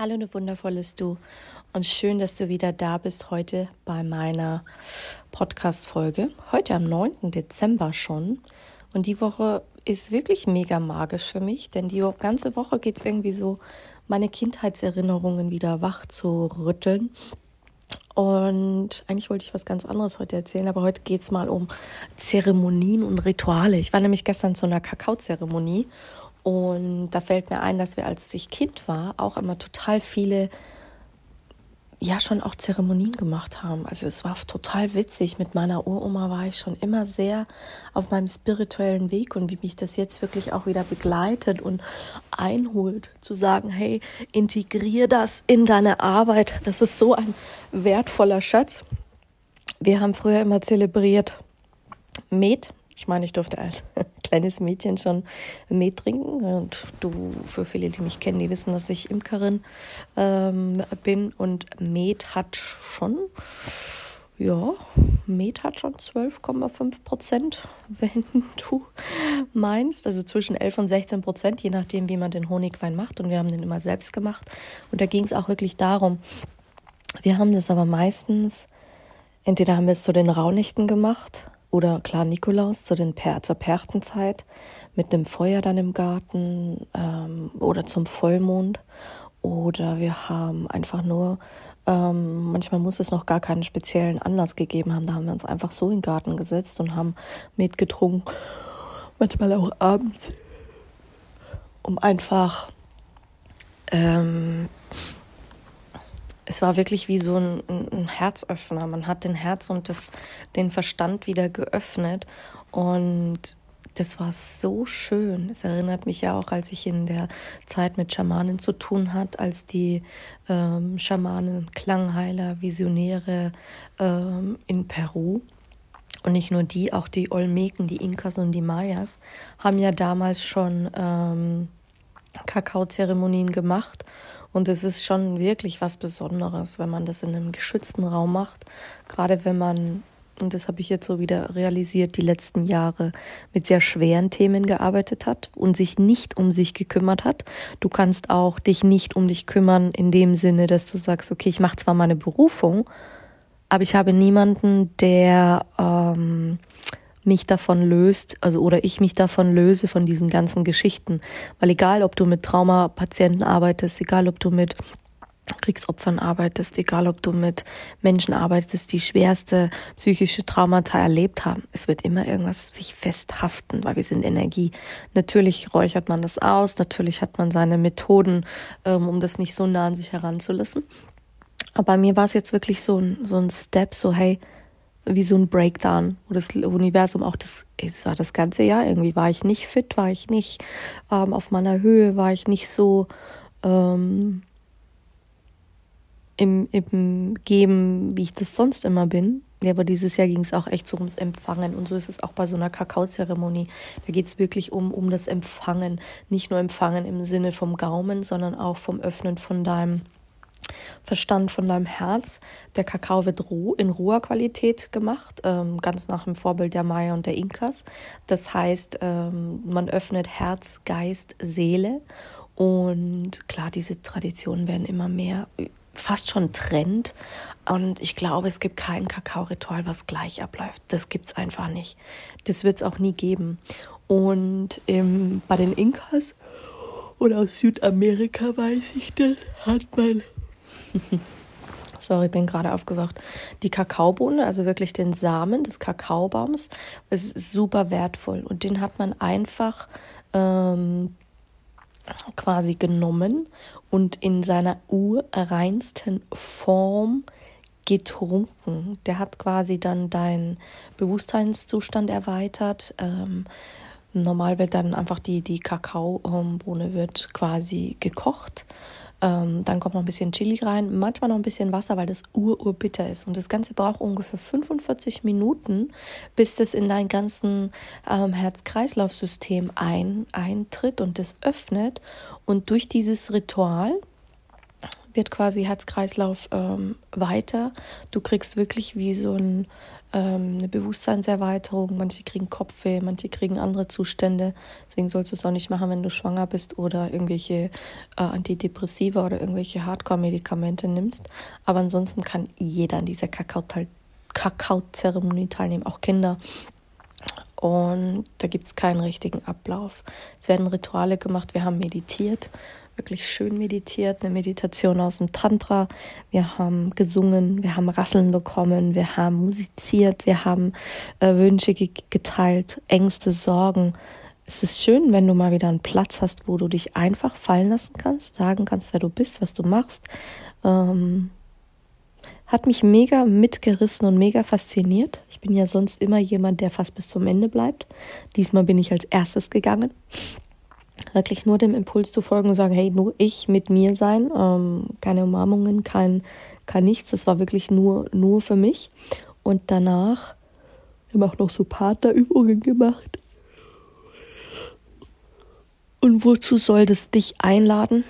Hallo, du wundervolles Du und schön, dass du wieder da bist heute bei meiner Podcast-Folge. Heute am 9. Dezember schon. Und die Woche ist wirklich mega magisch für mich, denn die ganze Woche geht es irgendwie so, meine Kindheitserinnerungen wieder wach zu rütteln. Und eigentlich wollte ich was ganz anderes heute erzählen, aber heute geht es mal um Zeremonien und Rituale. Ich war nämlich gestern zu einer Kakaozeremonie und da fällt mir ein, dass wir, als ich Kind war, auch immer total viele ja schon auch Zeremonien gemacht haben. Also es war total witzig. Mit meiner Uroma war ich schon immer sehr auf meinem spirituellen Weg und wie mich das jetzt wirklich auch wieder begleitet und einholt, zu sagen, hey, integrier das in deine Arbeit. Das ist so ein wertvoller Schatz. Wir haben früher immer zelebriert Met, ich meine, ich durfte als kleines Mädchen schon Met trinken. Und du, für viele, die mich kennen, die wissen, dass ich Imkerin ähm, bin. Und Met hat schon, ja, Met hat schon 12,5 Prozent, wenn du meinst. Also zwischen 11 und 16 Prozent, je nachdem, wie man den Honigwein macht. Und wir haben den immer selbst gemacht. Und da ging es auch wirklich darum, wir haben das aber meistens, entweder haben wir es zu den Raunichten gemacht oder klar Nikolaus zu den per zur Perchtenzeit mit einem Feuer dann im Garten ähm, oder zum Vollmond. Oder wir haben einfach nur, ähm, manchmal muss es noch gar keinen speziellen Anlass gegeben haben. Da haben wir uns einfach so in den Garten gesetzt und haben mitgetrunken. Manchmal auch abends, um einfach ähm, es war wirklich wie so ein, ein, Herzöffner. Man hat den Herz und das, den Verstand wieder geöffnet und das war so schön. Es erinnert mich ja auch, als ich in der Zeit mit Schamanen zu tun hat, als die ähm, Schamanen, Klangheiler, Visionäre ähm, in Peru und nicht nur die, auch die Olmeken, die Inkas und die Mayas haben ja damals schon ähm, Kakaozeremonien gemacht und es ist schon wirklich was Besonderes, wenn man das in einem geschützten Raum macht. Gerade wenn man, und das habe ich jetzt so wieder realisiert, die letzten Jahre mit sehr schweren Themen gearbeitet hat und sich nicht um sich gekümmert hat. Du kannst auch dich nicht um dich kümmern in dem Sinne, dass du sagst, okay, ich mache zwar meine Berufung, aber ich habe niemanden, der ähm, mich davon löst, also oder ich mich davon löse von diesen ganzen Geschichten. Weil egal, ob du mit Traumapatienten arbeitest, egal, ob du mit Kriegsopfern arbeitest, egal ob du mit Menschen arbeitest, die schwerste psychische Traumata erlebt haben. Es wird immer irgendwas sich festhaften, weil wir sind Energie. Natürlich räuchert man das aus, natürlich hat man seine Methoden, ähm, um das nicht so nah an sich heranzulassen. Aber bei mir war es jetzt wirklich so ein, so ein Step, so hey, wie so ein Breakdown, wo das Universum auch das, es war das ganze Jahr irgendwie, war ich nicht fit, war ich nicht ähm, auf meiner Höhe, war ich nicht so ähm, im, im Geben, wie ich das sonst immer bin. Ja, aber dieses Jahr ging es auch echt so ums Empfangen und so ist es auch bei so einer Kakaozeremonie. Da geht es wirklich um, um das Empfangen. Nicht nur Empfangen im Sinne vom Gaumen, sondern auch vom Öffnen von deinem Verstand von deinem Herz. Der Kakao wird roh, in roher Qualität gemacht, ähm, ganz nach dem Vorbild der Maya und der Inkas. Das heißt, ähm, man öffnet Herz, Geist, Seele. Und klar, diese Traditionen werden immer mehr, fast schon Trend. Und ich glaube, es gibt kein Kakao-Ritual, was gleich abläuft. Das gibt es einfach nicht. Das wird es auch nie geben. Und im, bei den Inkas oder aus Südamerika weiß ich das, hat man Sorry, ich bin gerade aufgewacht. Die Kakaobohne, also wirklich den Samen des Kakaobaums, ist super wertvoll. Und den hat man einfach ähm, quasi genommen und in seiner urreinsten Form getrunken. Der hat quasi dann deinen Bewusstseinszustand erweitert. Ähm, normal wird dann einfach die, die Kakaobohne wird quasi gekocht Ähm, dann kommt noch ein bisschen Chili rein, manchmal noch ein bisschen Wasser, weil das ur-urbitter ist. Und das Ganze braucht ungefähr 45 Minuten, bis das in dein ganzen ähm, Herz-Kreislauf-System ein, eintritt und das öffnet. Und durch dieses Ritual wird quasi Herz-Kreislauf ähm, weiter. Du kriegst wirklich wie so ein ähm, eine Bewusstseinserweiterung, manche kriegen Kopfweh, manche kriegen andere Zustände. Deswegen sollst du es auch nicht machen, wenn du schwanger bist oder irgendwelche äh, Antidepressiva oder irgendwelche Hardcore-Medikamente nimmst. Aber ansonsten kann jeder an dieser Kakao-Zeremonie teilnehmen, auch Kinder. Und da gibt es keinen richtigen Ablauf. Es werden Rituale gemacht, wir haben meditiert wirklich schön meditiert, eine Meditation aus dem Tantra. Wir haben gesungen, wir haben Rasseln bekommen, wir haben musiziert, wir haben äh, Wünsche geteilt, Ängste, Sorgen. Es ist schön, wenn du mal wieder einen Platz hast, wo du dich einfach fallen lassen kannst, sagen kannst, wer du bist, was du machst. Ähm, hat mich mega mitgerissen und mega fasziniert. Ich bin ja sonst immer jemand, der fast bis zum Ende bleibt. Diesmal bin ich als erstes gegangen wirklich nur dem Impuls zu folgen und sagen, hey, nur ich mit mir sein, ähm, keine Umarmungen, kein, kein nichts. Das war wirklich nur, nur für mich. Und danach haben auch noch so Partnerübungen gemacht. Und wozu soll das dich einladen?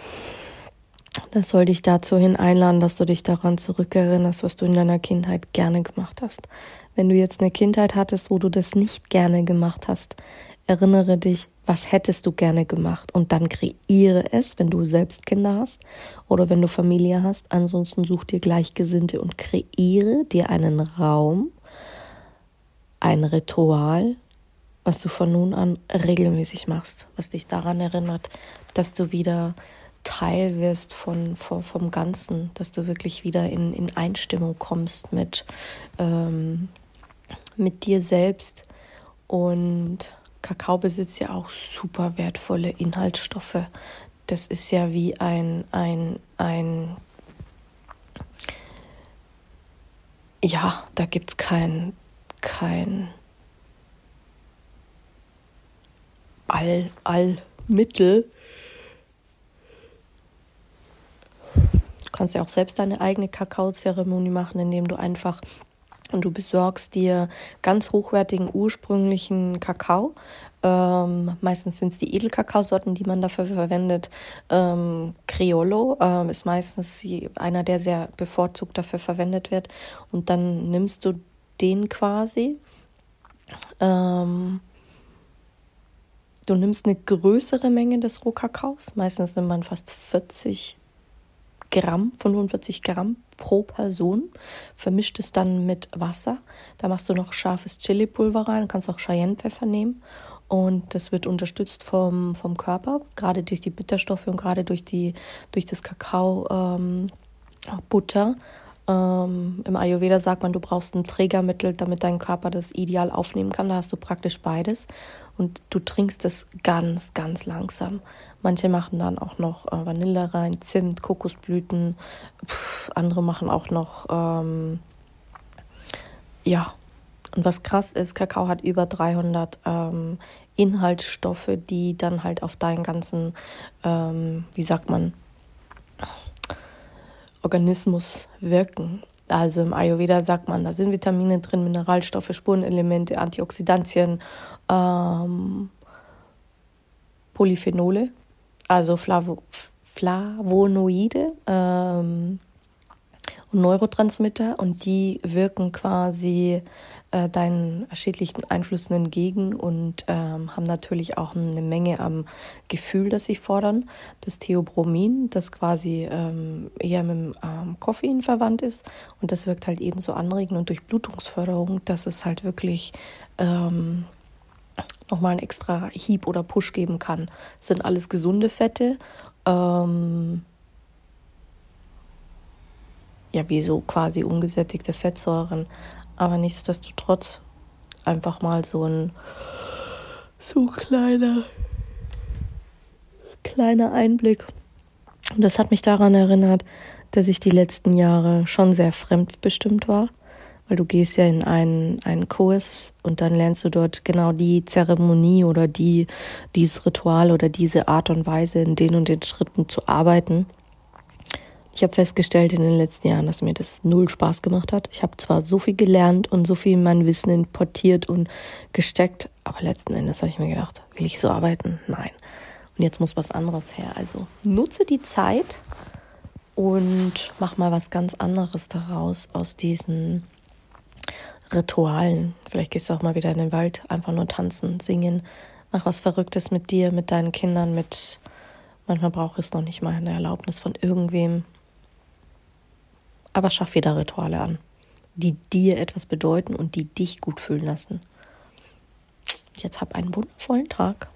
Das soll dich dazu hin einladen, dass du dich daran zurückerinnerst, was du in deiner Kindheit gerne gemacht hast. Wenn du jetzt eine Kindheit hattest, wo du das nicht gerne gemacht hast, erinnere dich, was hättest du gerne gemacht und dann kreiere es, wenn du selbst Kinder hast oder wenn du Familie hast. Ansonsten such dir Gleichgesinnte und kreiere dir einen Raum, ein Ritual, was du von nun an regelmäßig machst, was dich daran erinnert, dass du wieder Teil wirst von, von vom Ganzen, dass du wirklich wieder in, in Einstimmung kommst mit, ähm, mit dir selbst und Kakao besitzt ja auch super wertvolle Inhaltsstoffe. Das ist ja wie ein, ein, ein, ja, da gibt es kein, kein All, Allmittel. Du kannst ja auch selbst deine eigene Kakaozeremonie machen, indem du einfach und du besorgst dir ganz hochwertigen ursprünglichen Kakao. Ähm, meistens sind es die Edelkakaosorten, die man dafür verwendet. Ähm, Criollo ähm, ist meistens einer, der sehr bevorzugt dafür verwendet wird. Und dann nimmst du den quasi. Ähm, du nimmst eine größere Menge des Rohkakaos. Meistens nimmt man fast 40 Gramm, 45 Gramm pro Person, vermischt es dann mit Wasser. Da machst du noch scharfes Chili-Pulver rein, kannst auch Cayennepfeffer nehmen. Und das wird unterstützt vom, vom Körper, gerade durch die Bitterstoffe und gerade durch, die, durch das Kakao ähm. Ähm, Im Ayurveda sagt man, du brauchst ein Trägermittel, damit dein Körper das ideal aufnehmen kann. Da hast du praktisch beides. Und du trinkst es ganz, ganz langsam. Manche machen dann auch noch äh, Vanille rein, Zimt, Kokosblüten. Pff, andere machen auch noch, ähm, ja. Und was krass ist, Kakao hat über 300 ähm, Inhaltsstoffe, die dann halt auf deinen ganzen, ähm, wie sagt man, Organismus wirken. Also im Ayurveda sagt man, da sind Vitamine drin, Mineralstoffe, Spurenelemente, Antioxidantien, ähm, Polyphenole, also Flavo Flavonoide ähm, und Neurotransmitter und die wirken quasi äh, deinen schädlichen Einflüssen entgegen und ähm, haben natürlich auch eine Menge am Gefühl, das sie fordern. Das Theobromin, das quasi ähm, eher mit dem ähm, Koffein verwandt ist und das wirkt halt ebenso anregend und durch Blutungsförderung, dass es halt wirklich ähm, nochmal einen extra Hieb oder Push geben kann. Das sind alles gesunde Fette. Ähm, ja, wie so quasi ungesättigte Fettsäuren. Aber nichtsdestotrotz einfach mal so ein so kleiner kleiner Einblick. Und das hat mich daran erinnert, dass ich die letzten Jahre schon sehr fremdbestimmt war weil du gehst ja in einen, einen Kurs und dann lernst du dort genau die Zeremonie oder die, dieses Ritual oder diese Art und Weise in den und den Schritten zu arbeiten. Ich habe festgestellt in den letzten Jahren, dass mir das null Spaß gemacht hat. Ich habe zwar so viel gelernt und so viel mein Wissen importiert und gesteckt, aber letzten Endes habe ich mir gedacht, will ich so arbeiten? Nein. Und jetzt muss was anderes her. Also nutze die Zeit und mach mal was ganz anderes daraus aus diesen Ritualen. Vielleicht gehst du auch mal wieder in den Wald, einfach nur tanzen, singen, mach was Verrücktes mit dir, mit deinen Kindern, mit manchmal braucht es noch nicht mal eine Erlaubnis von irgendwem aber schaff wieder Rituale an, die dir etwas bedeuten und die dich gut fühlen lassen. Jetzt hab einen wundervollen Tag.